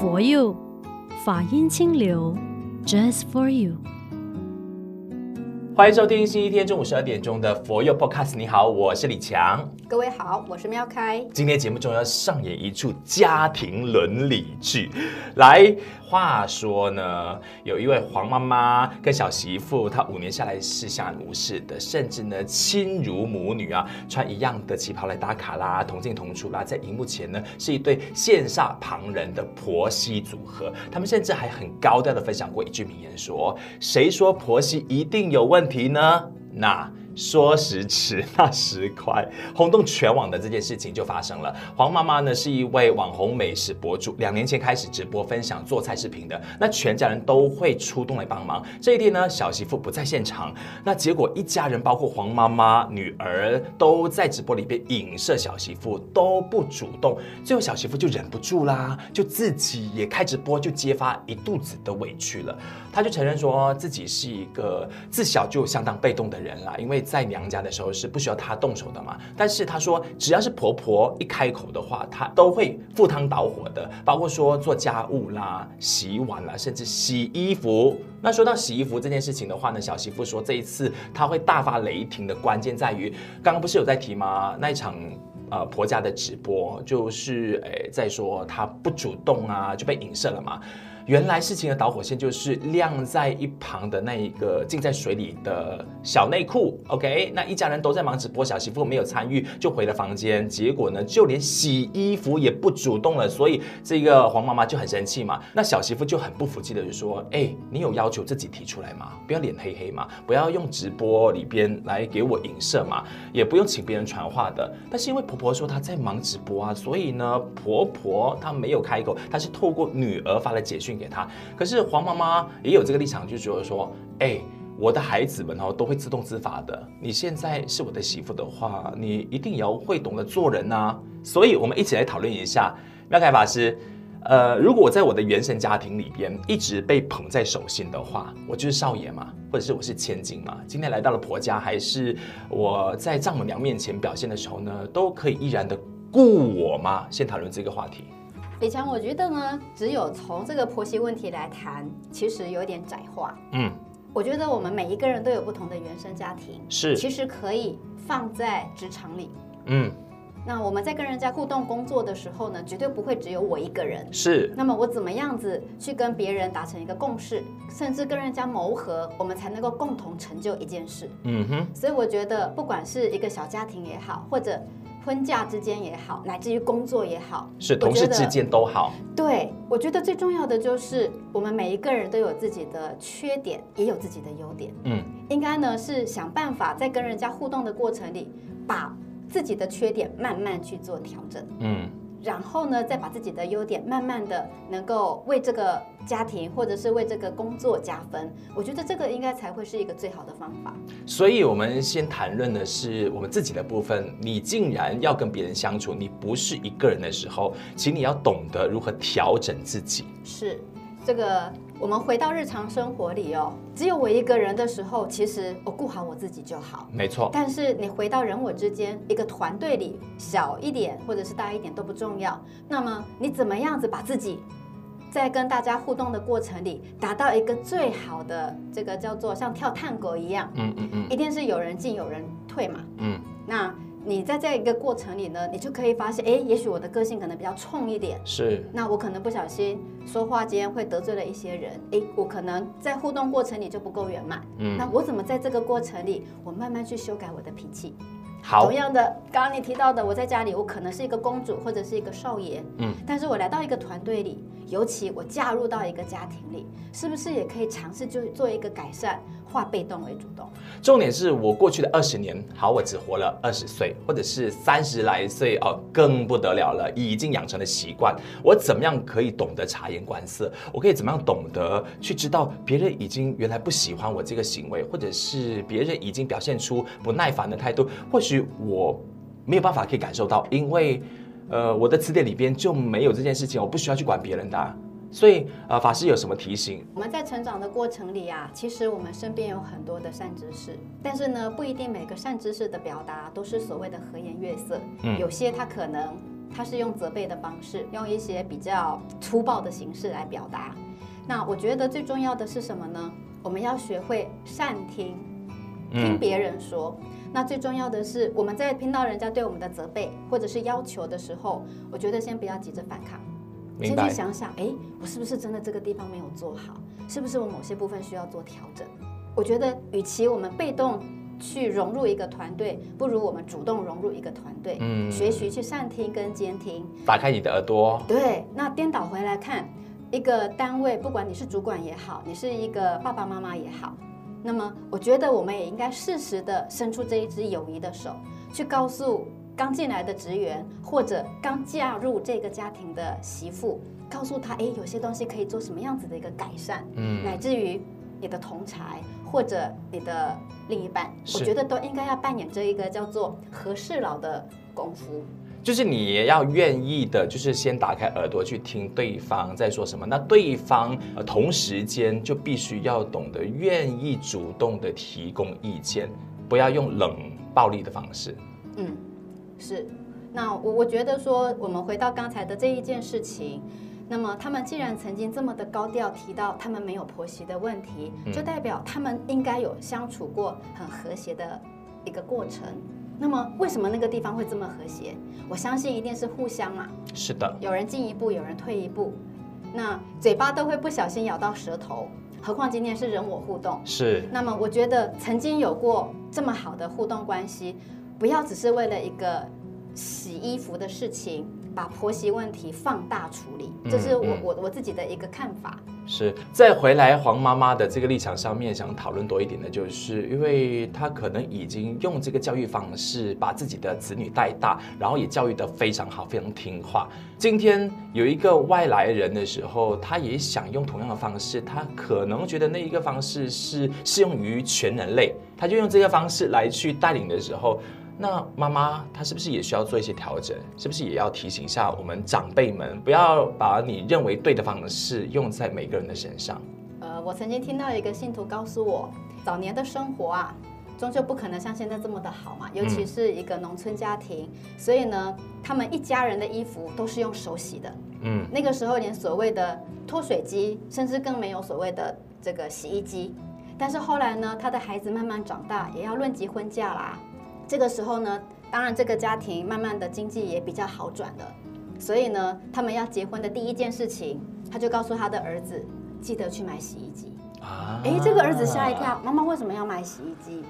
佛佑法音清流，Just for you。欢迎收听星期天中午十二点钟的佛佑 Podcast。你好，我是李强。各位好，我是喵开。今天节目中要上演一出家庭伦理剧。来，话说呢，有一位黄妈妈跟小媳妇，她五年下来是相安无事的，甚至呢亲如母女啊，穿一样的旗袍来打卡啦，同进同出啦，在荧幕前呢是一对羡煞旁人的婆媳组合。他们甚至还很高调的分享过一句名言说：“谁说婆媳一定有问题？”题呢？那。说时迟，那时快，轰动全网的这件事情就发生了。黄妈妈呢是一位网红美食博主，两年前开始直播分享做菜视频的，那全家人都会出动来帮忙。这一天呢，小媳妇不在现场，那结果一家人包括黄妈妈、女儿都在直播里边影射小媳妇都不主动，最后小媳妇就忍不住啦，就自己也开直播，就揭发一肚子的委屈了。她就承认说自己是一个自小就相当被动的人啦，因为。在娘家的时候是不需要她动手的嘛，但是她说只要是婆婆一开口的话，她都会赴汤蹈火的，包括说做家务啦、洗碗啦，甚至洗衣服。那说到洗衣服这件事情的话呢，小媳妇说这一次她会大发雷霆的关键在于，刚刚不是有在提吗？那一场呃婆家的直播就是诶在说她不主动啊，就被影射了嘛。原来事情的导火线就是晾在一旁的那一个浸在水里的小内裤。OK，那一家人都在忙直播，小媳妇没有参与，就回了房间。结果呢，就连洗衣服也不主动了，所以这个黄妈妈就很生气嘛。那小媳妇就很不服气的就说：“哎，你有要求自己提出来吗？不要脸黑黑嘛，不要用直播里边来给我影射嘛，也不用请别人传话的。但是因为婆婆说她在忙直播啊，所以呢，婆婆她没有开口，她是透过女儿发了简讯。”给他，可是黄妈妈也有这个立场，就觉得说，哎，我的孩子们哦都会自动自发的。你现在是我的媳妇的话，你一定要会懂得做人呐。所以，我们一起来讨论一下，妙凯法师，呃，如果在我的原生家庭里边一直被捧在手心的话，我就是少爷嘛，或者是我是千金嘛。今天来到了婆家，还是我在丈母娘面前表现的时候呢，都可以依然的顾我吗？先讨论这个话题。李强，我觉得呢，只有从这个婆媳问题来谈，其实有点窄化。嗯，我觉得我们每一个人都有不同的原生家庭，是，其实可以放在职场里。嗯，那我们在跟人家互动工作的时候呢，绝对不会只有我一个人。是，那么我怎么样子去跟别人达成一个共识，甚至跟人家谋合，我们才能够共同成就一件事。嗯哼，所以我觉得，不管是一个小家庭也好，或者婚嫁之间也好，乃至于工作也好，是同事之间都好。对，我觉得最重要的就是我们每一个人都有自己的缺点，也有自己的优点。嗯，应该呢是想办法在跟人家互动的过程里，把自己的缺点慢慢去做调整。嗯。然后呢，再把自己的优点慢慢的能够为这个家庭或者是为这个工作加分，我觉得这个应该才会是一个最好的方法。所以，我们先谈论的是我们自己的部分。你竟然要跟别人相处，你不是一个人的时候，请你要懂得如何调整自己。是。这个，我们回到日常生活里哦，只有我一个人的时候，其实我顾好我自己就好。没错。但是你回到人我之间，一个团队里，小一点或者是大一点都不重要。那么你怎么样子把自己在跟大家互动的过程里，达到一个最好的这个叫做像跳探戈一样，嗯嗯嗯，一定是有人进有人退嘛。嗯。那。你在这一个过程里呢，你就可以发现，哎，也许我的个性可能比较冲一点，是。那我可能不小心说话间会得罪了一些人，哎，我可能在互动过程里就不够圆满，嗯，那我怎么在这个过程里，我慢慢去修改我的脾气？好，同样的，刚刚你提到的，我在家里，我可能是一个公主或者是一个少爷，嗯，但是我来到一个团队里，尤其我嫁入到一个家庭里，是不是也可以尝试就做一个改善？化被动为主动，重点是我过去的二十年，好，我只活了二十岁，或者是三十来岁哦，更不得了了，已经养成了习惯。我怎么样可以懂得察言观色？我可以怎么样懂得去知道别人已经原来不喜欢我这个行为，或者是别人已经表现出不耐烦的态度？或许我没有办法可以感受到，因为呃，我的词典里边就没有这件事情，我不需要去管别人的。所以，呃，法师有什么提醒？我们在成长的过程里啊，其实我们身边有很多的善知识，但是呢，不一定每个善知识的表达都是所谓的和颜悦色。嗯，有些他可能他是用责备的方式，用一些比较粗暴的形式来表达。那我觉得最重要的是什么呢？我们要学会善听，听别人说。嗯、那最重要的是，我们在听到人家对我们的责备或者是要求的时候，我觉得先不要急着反抗，先去想想，哎，我是不是真的这个地方没有做好？是不是我某些部分需要做调整？我觉得，与其我们被动去融入一个团队，不如我们主动融入一个团队，嗯，学习去善听跟监听，打开你的耳朵。对，那颠倒回来看，一个单位，不管你是主管也好，你是一个爸爸妈妈也好，那么我觉得我们也应该适时的伸出这一只友谊的手，去告诉刚进来的职员或者刚嫁入这个家庭的媳妇，告诉他，哎，有些东西可以做什么样子的一个改善，嗯，乃至于你的同才。或者你的另一半，我觉得都应该要扮演这一个叫做和事佬的功夫，就是你也要愿意的，就是先打开耳朵去听对方在说什么。那对方呃同时间就必须要懂得愿意主动的提供意见，不要用冷暴力的方式。嗯，是。那我我觉得说，我们回到刚才的这一件事情。那么他们既然曾经这么的高调提到他们没有婆媳的问题，就代表他们应该有相处过很和谐的一个过程。那么为什么那个地方会这么和谐？我相信一定是互相嘛。是的，有人进一步，有人退一步，那嘴巴都会不小心咬到舌头，何况今天是人我互动。是。那么我觉得曾经有过这么好的互动关系，不要只是为了一个洗衣服的事情。把婆媳问题放大处理，这是我我我自己的一个看法。是，再回来黄妈妈的这个立场上面，想讨论多一点的，就是因为她可能已经用这个教育方式把自己的子女带大，然后也教育得非常好，非常听话。今天有一个外来人的时候，他也想用同样的方式，他可能觉得那一个方式是适用于全人类，他就用这个方式来去带领的时候。那妈妈她是不是也需要做一些调整？是不是也要提醒一下我们长辈们，不要把你认为对的方式用在每个人的身上？呃，我曾经听到一个信徒告诉我，早年的生活啊，终究不可能像现在这么的好嘛，尤其是一个农村家庭，嗯、所以呢，他们一家人的衣服都是用手洗的。嗯，那个时候连所谓的脱水机，甚至更没有所谓的这个洗衣机。但是后来呢，他的孩子慢慢长大，也要论及婚嫁啦。这个时候呢，当然这个家庭慢慢的经济也比较好转了，所以呢，他们要结婚的第一件事情，他就告诉他的儿子，记得去买洗衣机。啊，哎，这个儿子吓一跳，妈妈为什么要买洗衣机？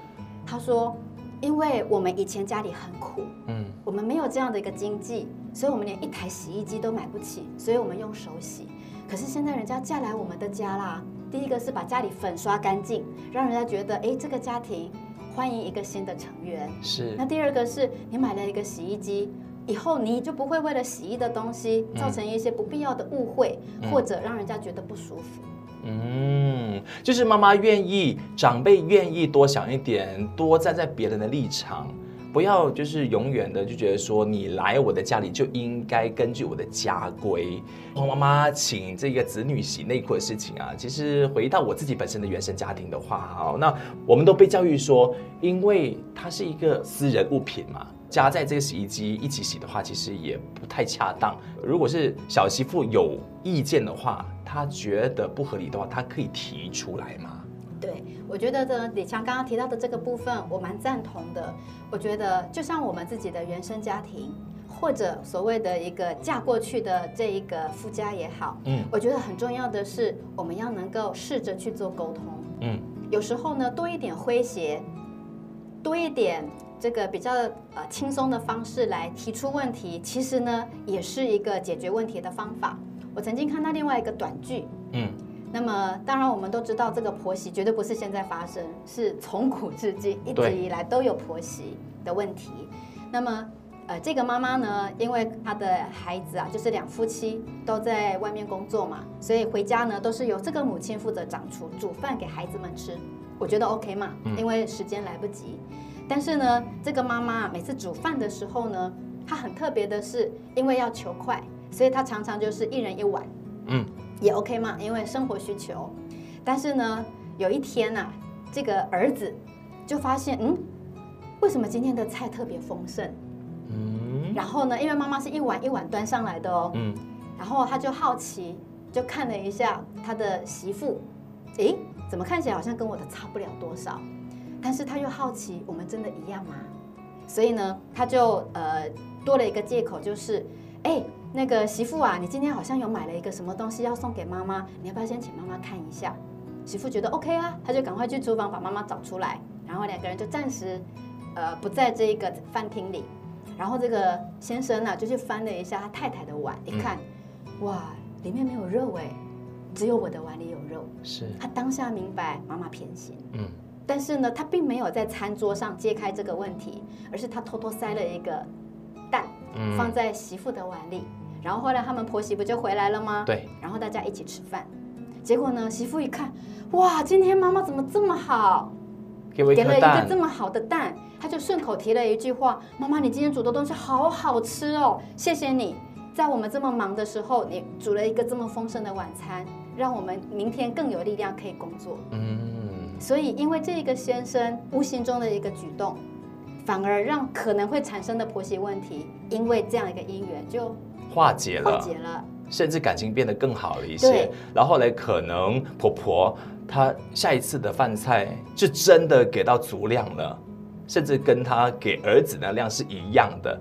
他说，因为我们以前家里很苦，嗯，我们没有这样的一个经济，所以我们连一台洗衣机都买不起，所以我们用手洗。可是现在人家嫁来我们的家啦，第一个是把家里粉刷干净，让人家觉得，哎，这个家庭。欢迎一个新的成员。是。那第二个是你买了一个洗衣机，以后你就不会为了洗衣的东西造成一些不必要的误会，嗯、或者让人家觉得不舒服。嗯，就是妈妈愿意，长辈愿意多想一点，多站在别人的立场。不要就是永远的就觉得说，你来我的家里就应该根据我的家规。黄妈妈请这个子女洗内裤的事情啊，其实回到我自己本身的原生家庭的话，哈，那我们都被教育说，因为它是一个私人物品嘛，加在这个洗衣机一起洗的话，其实也不太恰当。如果是小媳妇有意见的话，她觉得不合理的话，她可以提出来嘛。对，我觉得呢，李强刚刚提到的这个部分，我蛮赞同的。我觉得就像我们自己的原生家庭，或者所谓的一个嫁过去的这一个夫家也好，嗯，我觉得很重要的是，我们要能够试着去做沟通，嗯，有时候呢，多一点诙谐，多一点这个比较呃轻松的方式来提出问题，其实呢，也是一个解决问题的方法。我曾经看到另外一个短剧，嗯。那么，当然我们都知道，这个婆媳绝对不是现在发生，是从古至今一直以来都有婆媳的问题。那么，呃，这个妈妈呢，因为她的孩子啊，就是两夫妻都在外面工作嘛，所以回家呢都是由这个母亲负责掌厨煮饭给孩子们吃。我觉得 OK 嘛，因为时间来不及。但是呢，这个妈妈每次煮饭的时候呢，她很特别的是，因为要求快，所以她常常就是一人一碗。嗯。也 OK 嘛，因为生活需求。但是呢，有一天呐、啊，这个儿子就发现，嗯，为什么今天的菜特别丰盛？嗯，嗯然后呢，因为妈妈是一碗一碗端上来的哦，嗯，然后他就好奇，就看了一下他的媳妇，诶，怎么看起来好像跟我的差不了多少？但是他又好奇，我们真的一样吗？所以呢，他就呃多了一个借口，就是，诶，那个媳妇啊，你今天好像有买了一个什么东西要送给妈妈，你要不要先请妈妈看一下？媳妇觉得 OK 啊，她就赶快去厨房把妈妈找出来，然后两个人就暂时呃不在这一个饭厅里。然后这个先生呢、啊，就去翻了一下他太太的碗，一看，嗯、哇，里面没有肉哎，只有我的碗里有肉。是。他当下明白妈妈偏心。嗯。但是呢，他并没有在餐桌上揭开这个问题，而是他偷偷塞了一个蛋，放在媳妇的碗里。嗯、然后后来他们婆媳不就回来了吗？对。然后大家一起吃饭，结果呢，媳妇一看，哇，今天妈妈怎么这么好？给了一个这么好的蛋。他就顺口提了一句话：“妈妈，你今天煮的东西好好吃哦，谢谢你，在我们这么忙的时候，你煮了一个这么丰盛的晚餐，让我们明天更有力量可以工作。”嗯，所以因为这个先生无形中的一个举动，反而让可能会产生的婆媳问题，因为这样一个因缘就化解了，化解了，甚至感情变得更好了一些。然后来可能婆婆她下一次的饭菜就真的给到足量了。甚至跟她给儿子的量是一样的，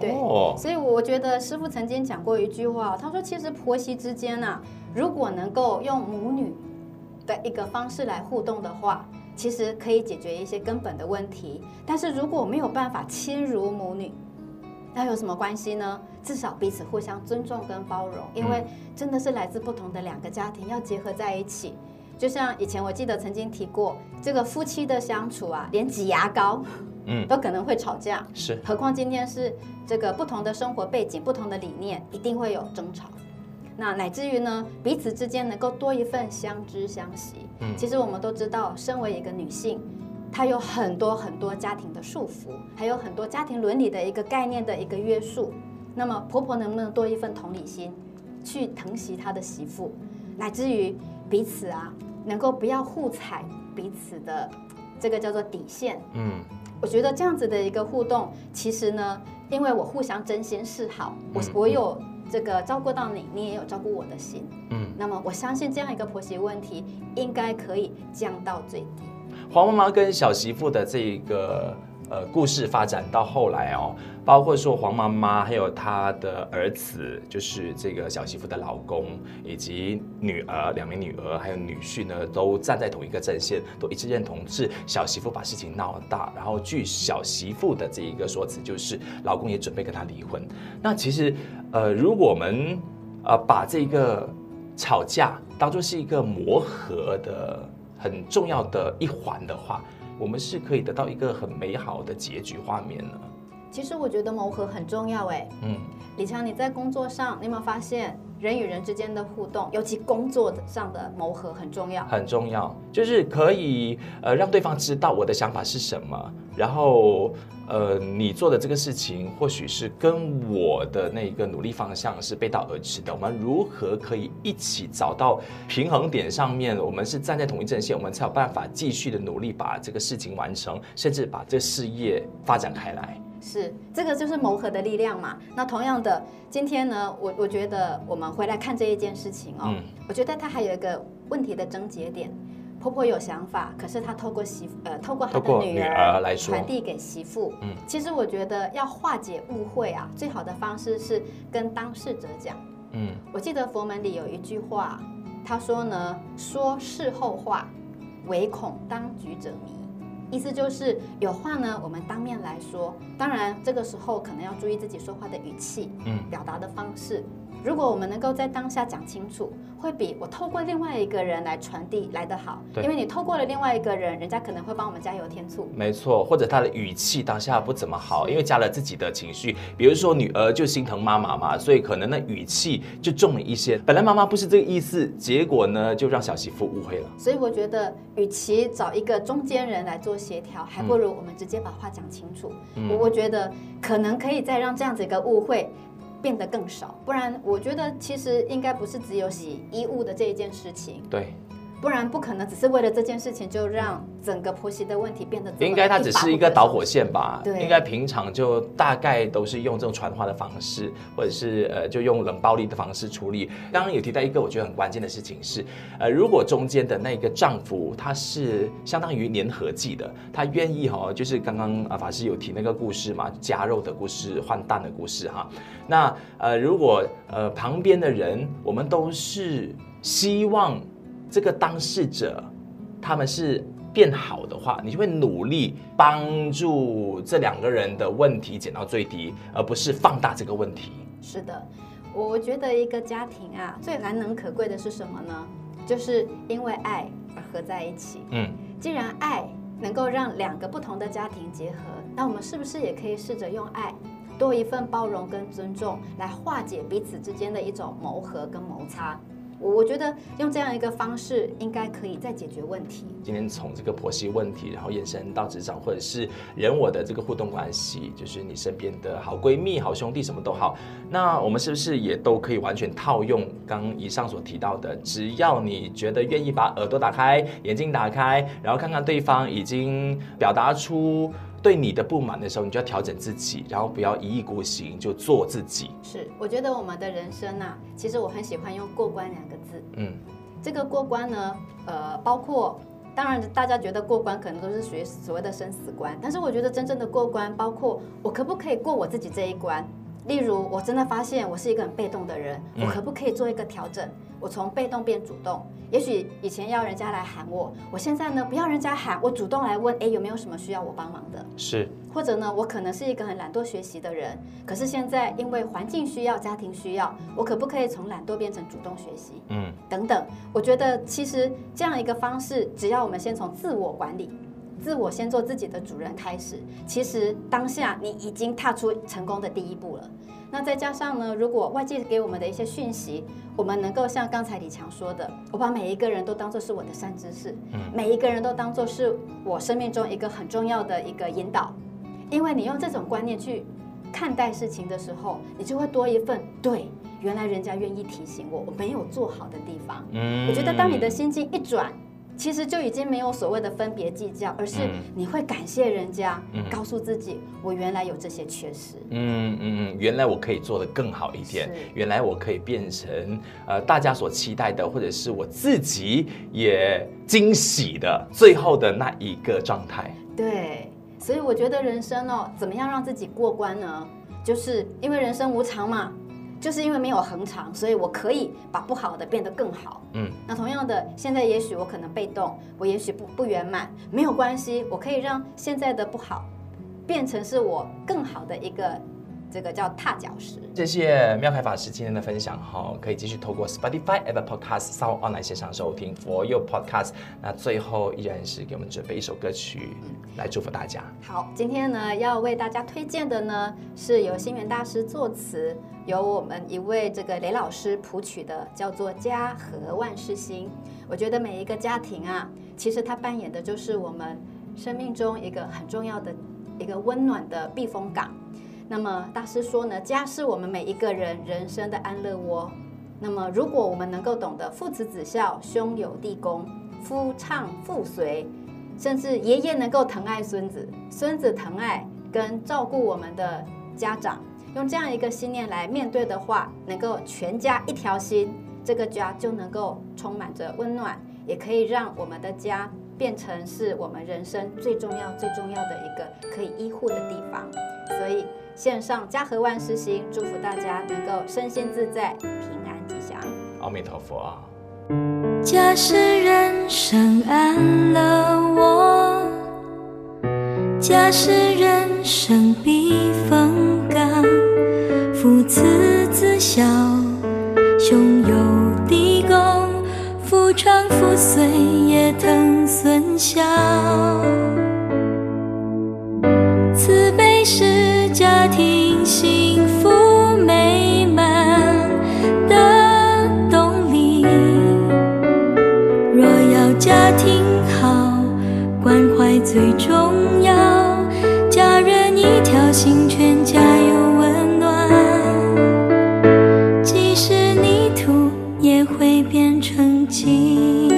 对，所以我觉得师傅曾经讲过一句话，他说：“其实婆媳之间啊，如果能够用母女的一个方式来互动的话，其实可以解决一些根本的问题。但是如果没有办法亲如母女，那有什么关系呢？至少彼此互相尊重跟包容，因为真的是来自不同的两个家庭要结合在一起。”就像以前我记得曾经提过，这个夫妻的相处啊，连挤牙膏，嗯，都可能会吵架。是，何况今天是这个不同的生活背景、不同的理念，一定会有争吵。那乃至于呢，彼此之间能够多一份相知相惜。嗯，其实我们都知道，身为一个女性，她有很多很多家庭的束缚，还有很多家庭伦理的一个概念的一个约束。那么婆婆能不能多一份同理心，去疼惜她的媳妇，乃至于彼此啊？能够不要互踩彼此的这个叫做底线，嗯，我觉得这样子的一个互动，其实呢，因为我互相真心示好，我我有这个照顾到你，你也有照顾我的心，嗯，那么我相信这样一个婆媳问题应该可以降到最低。黄妈妈跟小媳妇的这一个。呃，故事发展到后来哦，包括说黄妈妈还有她的儿子，就是这个小媳妇的老公，以及女儿两名女儿还有女婿呢，都站在同一个阵线，都一致认同是小媳妇把事情闹大。然后据小媳妇的这一个说辞，就是老公也准备跟她离婚。那其实呃，如果我们呃把这个吵架当作是一个磨合的很重要的一环的话。我们是可以得到一个很美好的结局画面呢。其实我觉得磨合很重要哎。嗯，李强，你在工作上，你有没有发现人与人之间的互动，尤其工作上的磨合很重要？很重要，就是可以呃让对方知道我的想法是什么，然后。呃，你做的这个事情或许是跟我的那个努力方向是背道而驰的。我们如何可以一起找到平衡点上面？我们是站在同一阵线，我们才有办法继续的努力把这个事情完成，甚至把这事业发展开来。是，这个就是谋合的力量嘛。那同样的，今天呢，我我觉得我们回来看这一件事情哦，嗯，我觉得它还有一个问题的症结点。婆婆有想法，可是她透过媳，呃，透过她的女儿来传递给媳妇。嗯，其实我觉得要化解误会啊，最好的方式是跟当事者讲。嗯，我记得佛门里有一句话，他说呢，说事后话，唯恐当局者迷。意思就是有话呢，我们当面来说。当然，这个时候可能要注意自己说话的语气，嗯，表达的方式。如果我们能够在当下讲清楚，会比我透过另外一个人来传递来得好。对，因为你透过了另外一个人，人家可能会帮我们加油添醋。没错，或者他的语气当下不怎么好，因为加了自己的情绪。比如说女儿就心疼妈妈嘛，所以可能那语气就重了一些。本来妈妈不是这个意思，结果呢就让小媳妇误会了。所以我觉得，与其找一个中间人来做协调，还不如我们直接把话讲清楚。嗯，我我觉得可能可以再让这样子一个误会。变得更少，不然我觉得其实应该不是只有洗衣物的这一件事情。对，不然不可能只是为了这件事情就让整个婆媳的问题变得应该它只是一个导火线吧？对，应该平常就大概都是用这种传话的方式，或者是呃就用冷暴力的方式处理。刚刚有提到一个我觉得很关键的事情是，呃，如果中间的那个丈夫他是相当于粘合剂的，他愿意哈，就是刚刚啊法师有提那个故事嘛，加肉的故事换蛋的故事哈。那呃如果呃旁边的人我们都是希望。这个当事者，他们是变好的话，你就会努力帮助这两个人的问题减到最低，而不是放大这个问题。是的，我觉得一个家庭啊，最难能可贵的是什么呢？就是因为爱而合在一起。嗯，既然爱能够让两个不同的家庭结合，那我们是不是也可以试着用爱多一份包容跟尊重，来化解彼此之间的一种磨合跟摩擦？我觉得用这样一个方式，应该可以再解决问题。今天从这个婆媳问题，然后延伸到职场，或者是人我的这个互动关系，就是你身边的好闺蜜、好兄弟，什么都好。那我们是不是也都可以完全套用刚以上所提到的？只要你觉得愿意把耳朵打开、眼睛打开，然后看看对方已经表达出。对你的不满的时候，你就要调整自己，然后不要一意孤行，就做自己。是，我觉得我们的人生啊，其实我很喜欢用“过关”两个字。嗯，这个过关呢，呃，包括当然大家觉得过关可能都是属于所谓的生死关，但是我觉得真正的过关，包括我可不可以过我自己这一关。例如，我真的发现我是一个很被动的人，我可不可以做一个调整？我从被动变主动。也许以前要人家来喊我，我现在呢，不要人家喊，我主动来问，哎，有没有什么需要我帮忙的？是。或者呢，我可能是一个很懒惰学习的人，可是现在因为环境需要、家庭需要，我可不可以从懒惰变成主动学习？嗯，等等。我觉得其实这样一个方式，只要我们先从自我管理。自我先做自己的主人开始，其实当下你已经踏出成功的第一步了。那再加上呢，如果外界给我们的一些讯息，我们能够像刚才李强说的，我把每一个人都当作是我的善知识，每一个人都当作是我生命中一个很重要的一个引导。因为你用这种观念去看待事情的时候，你就会多一份对，原来人家愿意提醒我，我没有做好的地方。我觉得当你的心境一转。其实就已经没有所谓的分别计较，而是你会感谢人家，嗯、告诉自己我原来有这些缺失。嗯嗯嗯，原来我可以做得更好一点，原来我可以变成呃大家所期待的，或者是我自己也惊喜的最后的那一个状态。对，所以我觉得人生哦，怎么样让自己过关呢？就是因为人生无常嘛。就是因为没有恒常，所以我可以把不好的变得更好。嗯，那同样的，现在也许我可能被动，我也许不不圆满，没有关系，我可以让现在的不好变成是我更好的一个。这个叫踏脚石。谢谢妙开法师今天的分享哈，可以继续透过 Spotify、Apple Podcast、Sound On 来线上收听 For You Podcast。那最后依然是给我们准备一首歌曲来祝福大家。好，今天呢要为大家推荐的呢是由星源大师作词，由我们一位这个雷老师谱曲的，叫做《家和万事兴》。我觉得每一个家庭啊，其实它扮演的就是我们生命中一个很重要的一个温暖的避风港。那么大师说呢，家是我们每一个人人生的安乐窝。那么如果我们能够懂得父慈子孝、兄友弟恭、夫唱妇随，甚至爷爷能够疼爱孙子，孙子疼爱跟照顾我们的家长，用这样一个信念来面对的话，能够全家一条心，这个家就能够充满着温暖，也可以让我们的家变成是我们人生最重要、最重要的一个可以依护的地方。所以。献上家和万事兴，祝福大家能够身心自在、平安吉祥。阿弥陀佛啊！家是人生安乐窝，家是人生避风港。父慈子孝，兄友弟恭，夫唱妇随，也疼孙小。心全家有温暖。即使泥土也会变成金。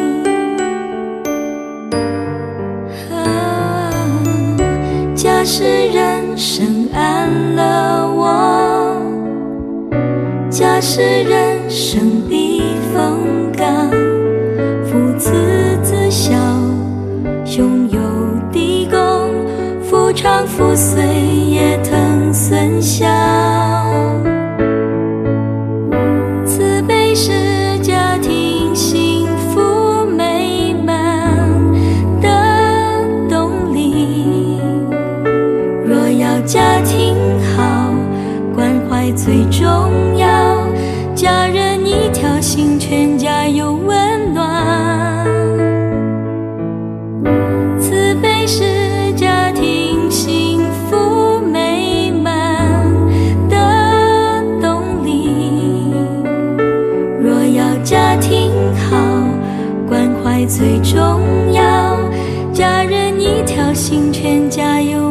啊，假使人生安了我，假使人。不碎也疼。最重要。家人一条心全家有